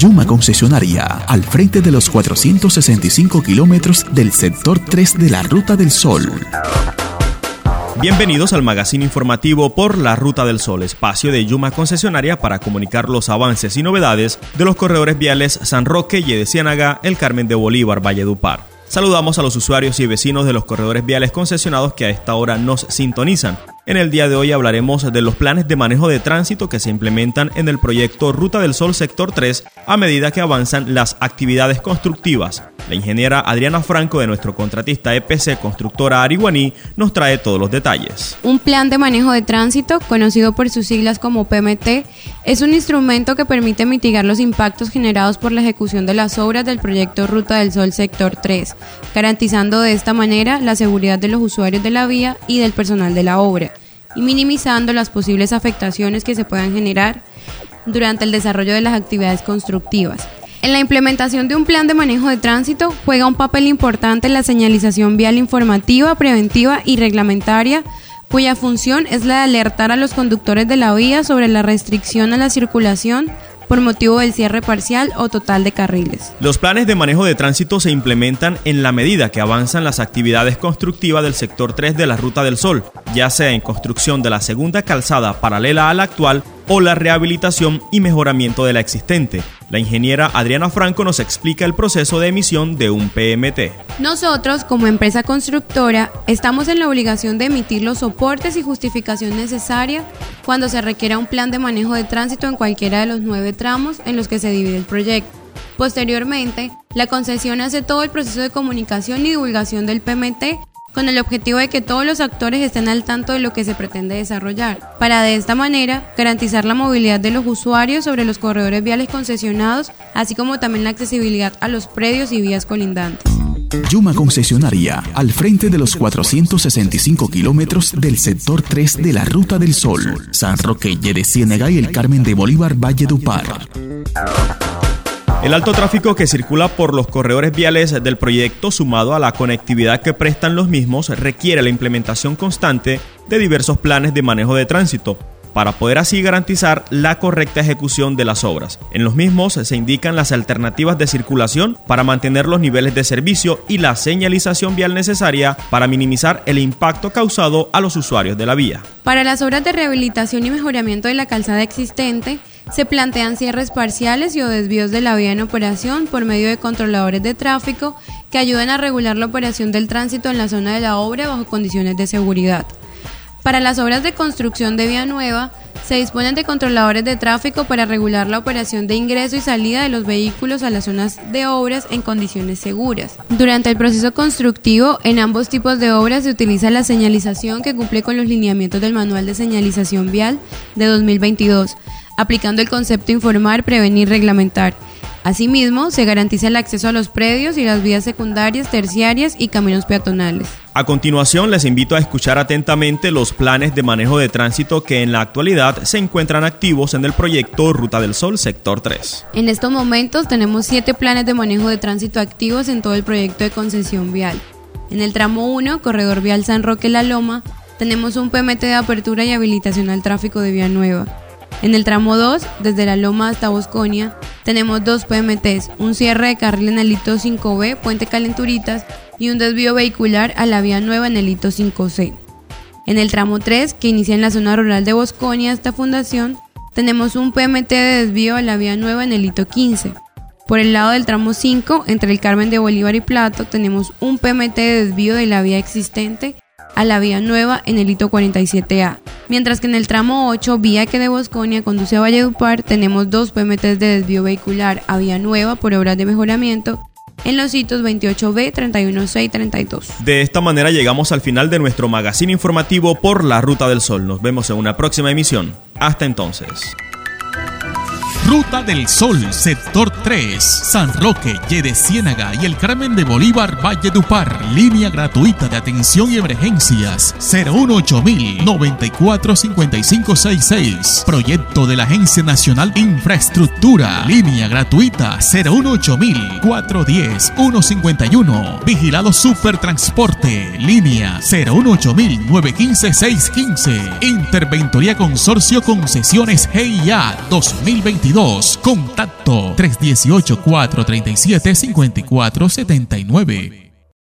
Yuma Concesionaria, al frente de los 460 kilómetros del sector 3 de la Ruta del Sol. Bienvenidos al magazine informativo por la Ruta del Sol, espacio de Yuma Concesionaria para comunicar los avances y novedades de los corredores viales San Roque, de Ciénaga, El Carmen de Bolívar, Valledupar. Saludamos a los usuarios y vecinos de los corredores viales concesionados que a esta hora nos sintonizan. En el día de hoy hablaremos de los planes de manejo de tránsito que se implementan en el proyecto Ruta del Sol Sector 3 a medida que avanzan las actividades constructivas. La ingeniera Adriana Franco de nuestro contratista EPC Constructora Ariguaní nos trae todos los detalles. Un plan de manejo de tránsito, conocido por sus siglas como PMT, es un instrumento que permite mitigar los impactos generados por la ejecución de las obras del proyecto Ruta del Sol Sector 3, garantizando de esta manera la seguridad de los usuarios de la vía y del personal de la obra y minimizando las posibles afectaciones que se puedan generar durante el desarrollo de las actividades constructivas. En la implementación de un plan de manejo de tránsito juega un papel importante la señalización vial informativa, preventiva y reglamentaria, cuya función es la de alertar a los conductores de la vía sobre la restricción a la circulación por motivo del cierre parcial o total de carriles. Los planes de manejo de tránsito se implementan en la medida que avanzan las actividades constructivas del sector 3 de la Ruta del Sol, ya sea en construcción de la segunda calzada paralela a la actual o la rehabilitación y mejoramiento de la existente. La ingeniera Adriana Franco nos explica el proceso de emisión de un PMT. Nosotros, como empresa constructora, estamos en la obligación de emitir los soportes y justificación necesaria cuando se requiera un plan de manejo de tránsito en cualquiera de los nueve tramos en los que se divide el proyecto. Posteriormente, la concesión hace todo el proceso de comunicación y divulgación del PMT con el objetivo de que todos los actores estén al tanto de lo que se pretende desarrollar, para de esta manera garantizar la movilidad de los usuarios sobre los corredores viales concesionados, así como también la accesibilidad a los predios y vías colindantes. Yuma Concesionaria, al frente de los 465 kilómetros del sector 3 de la Ruta del Sol, San Roque, de Ciénega y el Carmen de Bolívar, Valle de Upar. El alto tráfico que circula por los corredores viales del proyecto, sumado a la conectividad que prestan los mismos, requiere la implementación constante de diversos planes de manejo de tránsito, para poder así garantizar la correcta ejecución de las obras. En los mismos se indican las alternativas de circulación para mantener los niveles de servicio y la señalización vial necesaria para minimizar el impacto causado a los usuarios de la vía. Para las obras de rehabilitación y mejoramiento de la calzada existente, se plantean cierres parciales y o desvíos de la vía en operación por medio de controladores de tráfico que ayuden a regular la operación del tránsito en la zona de la obra bajo condiciones de seguridad. Para las obras de construcción de vía nueva, se disponen de controladores de tráfico para regular la operación de ingreso y salida de los vehículos a las zonas de obras en condiciones seguras. Durante el proceso constructivo, en ambos tipos de obras se utiliza la señalización que cumple con los lineamientos del Manual de Señalización Vial de 2022 aplicando el concepto informar, prevenir, reglamentar. Asimismo, se garantiza el acceso a los predios y las vías secundarias, terciarias y caminos peatonales. A continuación, les invito a escuchar atentamente los planes de manejo de tránsito que en la actualidad se encuentran activos en el proyecto Ruta del Sol Sector 3. En estos momentos tenemos siete planes de manejo de tránsito activos en todo el proyecto de concesión vial. En el tramo 1, Corredor Vial San Roque La Loma, tenemos un PMT de apertura y habilitación al tráfico de vía nueva. En el tramo 2, desde la Loma hasta Bosconia, tenemos dos PMTs, un cierre de carril en el hito 5B, Puente Calenturitas, y un desvío vehicular a la vía nueva en el hito 5C. En el tramo 3, que inicia en la zona rural de Bosconia hasta Fundación, tenemos un PMT de desvío a la vía nueva en el hito 15. Por el lado del tramo 5, entre el Carmen de Bolívar y Plato, tenemos un PMT de desvío de la vía existente a la vía nueva en el hito 47A. Mientras que en el tramo 8, vía que de Bosconia conduce a Valledupar, tenemos dos PMTs de desvío vehicular a vía nueva por obras de mejoramiento en los hitos 28B, 31C y 32. De esta manera llegamos al final de nuestro magazine informativo por la Ruta del Sol. Nos vemos en una próxima emisión. Hasta entonces. Ruta del Sol, sector 3, San Roque, Yede Ciénaga y el Carmen de Bolívar, Valle Dupar. Línea gratuita de atención y emergencias 018 94 5566. Proyecto de la Agencia Nacional de Infraestructura. Línea gratuita 018 410 151. Vigilado Supertransporte. Línea 018 915 615. Interventoría Consorcio Concesiones GIA 2022. Contacto 318 437 5479.